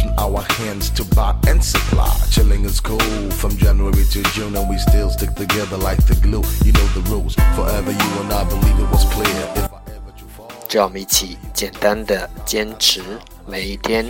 Using our hands to buy and supply. Chilling is cool from January to June, and we still stick together like the glue. You know the rules. Forever you and I believe it was clear. If I ever do fall. 让我们一起简单的坚持每一天。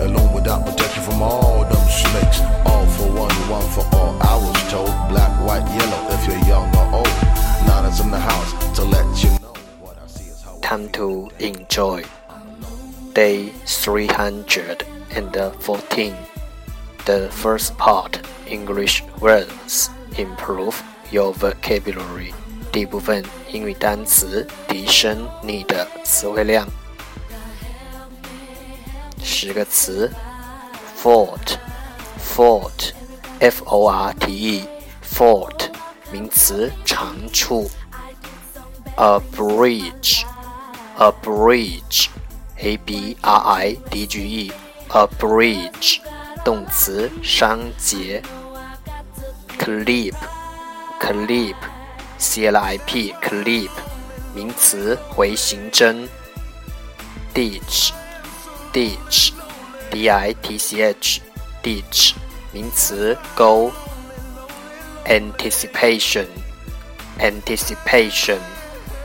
Alone without protection from all them snakes. All for one, one for all. I was told black, white, yellow. If you're young or old, nine is in the house to let you know what I see is how. Time to enjoy. Day 314. The first part English words improve your vocabulary. 第一部分英语单词提升你的词汇量。十个词，fort，fort，f o r t e，fort，名词，长处。A bridge, a bridge, a b r i d g e, a bridge. 动词，删节. Clip, clip, c l i p, clip. 名词，回形针. Ditch, ditch, d i t c h, ditch. 名词，沟. Anticipation, anticipation,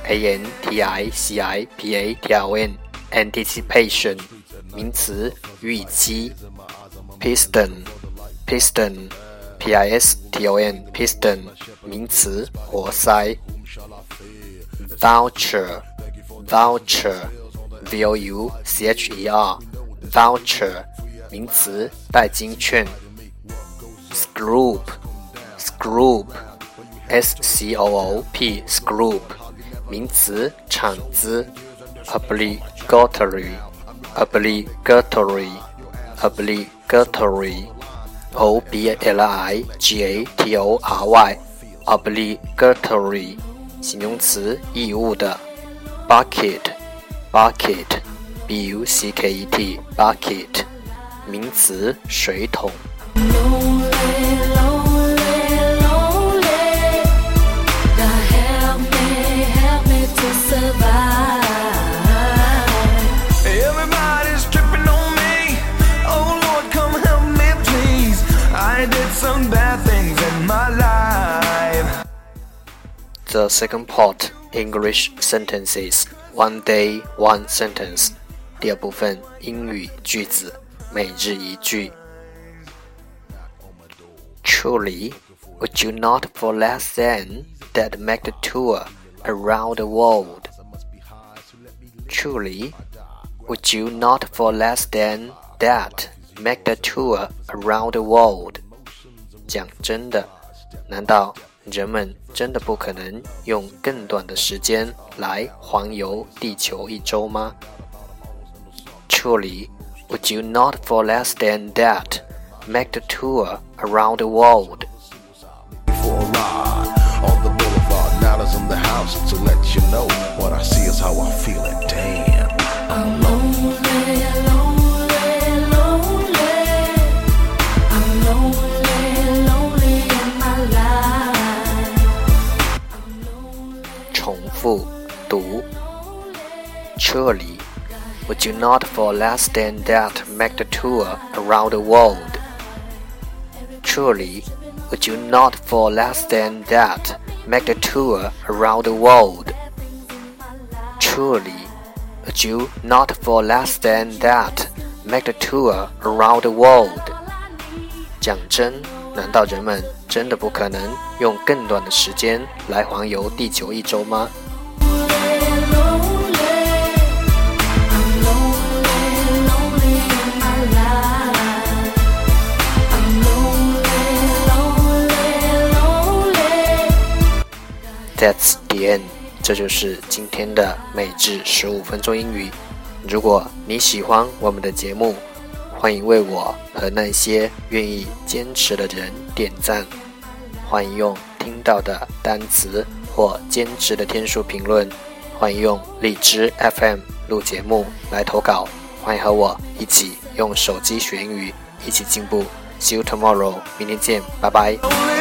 a n t i c i p a t i o n. anticipation 名词预期，piston piston P I S T O N piston 名词活塞，voucher voucher V O U C H E R voucher 名词代金券，scroop scroop S C O O P scroop 名词，铲子，obligatory，obligatory，obligatory，o b l i g a t o r y，obligatory，形容词，义务的，bucket，bucket，b u c k e t，bucket，名词，水桶。The second part English sentences one day one sentence 第二部分英语句子每日一句。Truly, would you not for less than that make the tour around the world? Truly, would you not for less than that make the tour around the world? 讲真的，难道 人们真的不可能用更短的时间来环游地球一周吗？Truly, would you not for less than that make the tour around the world? for a ride on the boulevard. Now that's in the house to let you know what I see is how I feel it. Damn. Surely, would you not for less than that make the tour around the world? Surely, would you not for less than that make the tour around the world? Truly, would you not for less than that make the tour around the world? 讲真，难道人们 真的不可能用更短的时间来环游地球一周吗？ That's the end，这就是今天的每日十五分钟英语。如果你喜欢我们的节目，欢迎为我和那些愿意坚持的人点赞。欢迎用听到的单词或坚持的天数评论。欢迎用荔枝 FM 录节目来投稿。欢迎和我一起用手机学英语，一起进步。See you tomorrow，明天见，拜拜。